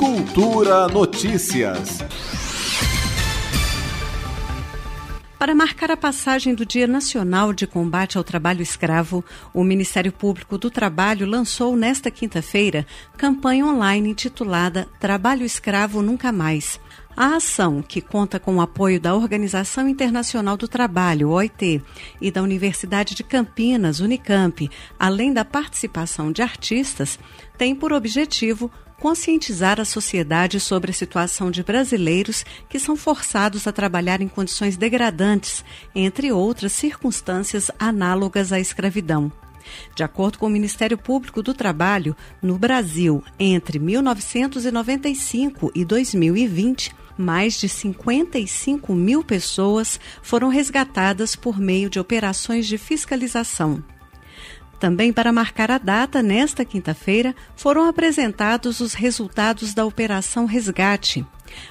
Cultura Notícias. Para marcar a passagem do Dia Nacional de Combate ao Trabalho Escravo, o Ministério Público do Trabalho lançou nesta quinta-feira campanha online intitulada Trabalho Escravo Nunca Mais. A ação, que conta com o apoio da Organização Internacional do Trabalho, OIT, e da Universidade de Campinas, Unicamp, além da participação de artistas, tem por objetivo conscientizar a sociedade sobre a situação de brasileiros que são forçados a trabalhar em condições degradantes, entre outras circunstâncias análogas à escravidão. De acordo com o Ministério Público do Trabalho, no Brasil, entre 1995 e 2020, mais de 55 mil pessoas foram resgatadas por meio de operações de fiscalização. Também para marcar a data, nesta quinta-feira, foram apresentados os resultados da Operação Resgate.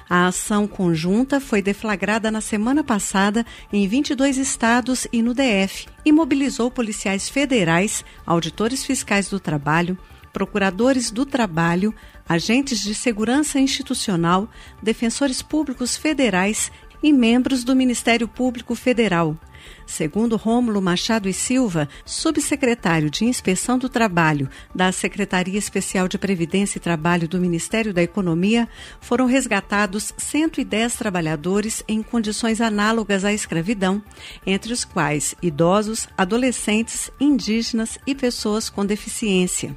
A ação conjunta foi deflagrada na semana passada em 22 estados e no DF e mobilizou policiais federais, auditores fiscais do trabalho, procuradores do trabalho, agentes de segurança institucional, defensores públicos federais e membros do Ministério Público Federal. Segundo Rômulo Machado e Silva, subsecretário de Inspeção do Trabalho da Secretaria Especial de Previdência e Trabalho do Ministério da Economia, foram resgatados 110 trabalhadores em condições análogas à escravidão, entre os quais idosos, adolescentes, indígenas e pessoas com deficiência.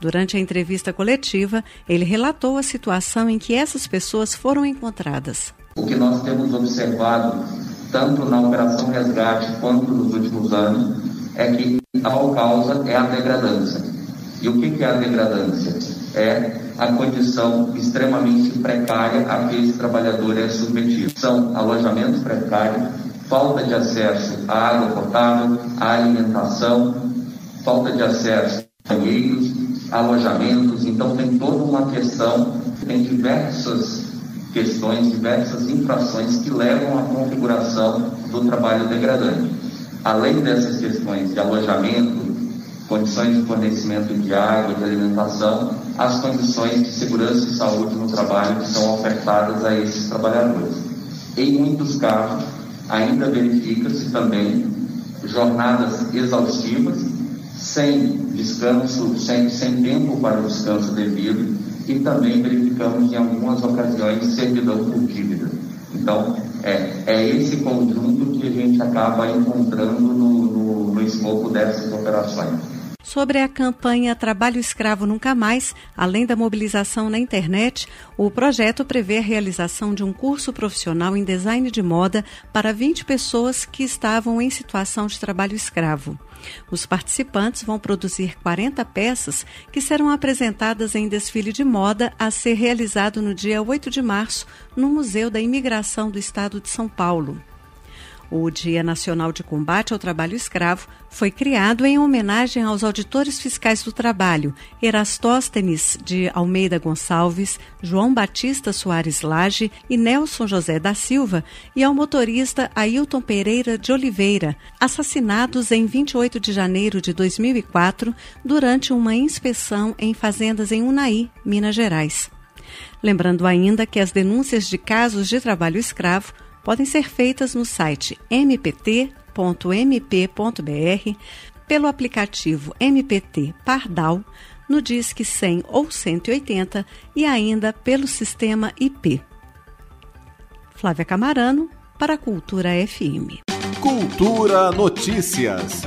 Durante a entrevista coletiva, ele relatou a situação em que essas pessoas foram encontradas. O que nós temos observado, tanto na Operação Resgate quanto nos últimos anos, é que a causa é a degradância. E o que é a degradância? É a condição extremamente precária a que esse trabalhador é submetido. São alojamentos precários, falta de acesso à água potável, à alimentação, falta de acesso a banheiros, alojamentos. Então, tem toda uma questão, tem diversas questões, diversas infrações que levam à configuração do trabalho degradante. Além dessas questões de alojamento, condições de fornecimento de água, de alimentação, as condições de segurança e saúde no trabalho que são ofertadas a esses trabalhadores. Em muitos casos, ainda verifica-se também jornadas exaustivas, sem descanso, sem, sem tempo para descanso devido, e também verificamos em algumas ocasiões servidão por dívida. Então, é, é esse conjunto que a gente acaba encontrando no, no, no escopo dessas operações. Sobre a campanha Trabalho Escravo Nunca Mais, além da mobilização na internet, o projeto prevê a realização de um curso profissional em design de moda para 20 pessoas que estavam em situação de trabalho escravo. Os participantes vão produzir 40 peças que serão apresentadas em desfile de moda a ser realizado no dia 8 de março no Museu da Imigração do Estado de São Paulo. O Dia Nacional de Combate ao Trabalho Escravo foi criado em homenagem aos auditores fiscais do trabalho Erastóstenes de Almeida Gonçalves, João Batista Soares Lage e Nelson José da Silva e ao motorista Ailton Pereira de Oliveira, assassinados em 28 de janeiro de 2004 durante uma inspeção em fazendas em Unai, Minas Gerais. Lembrando ainda que as denúncias de casos de trabalho escravo podem ser feitas no site mpt.mp.br, pelo aplicativo MPT Pardal, no Disque 100 ou 180 e ainda pelo sistema IP. Flávia Camarano, para a Cultura FM. Cultura Notícias.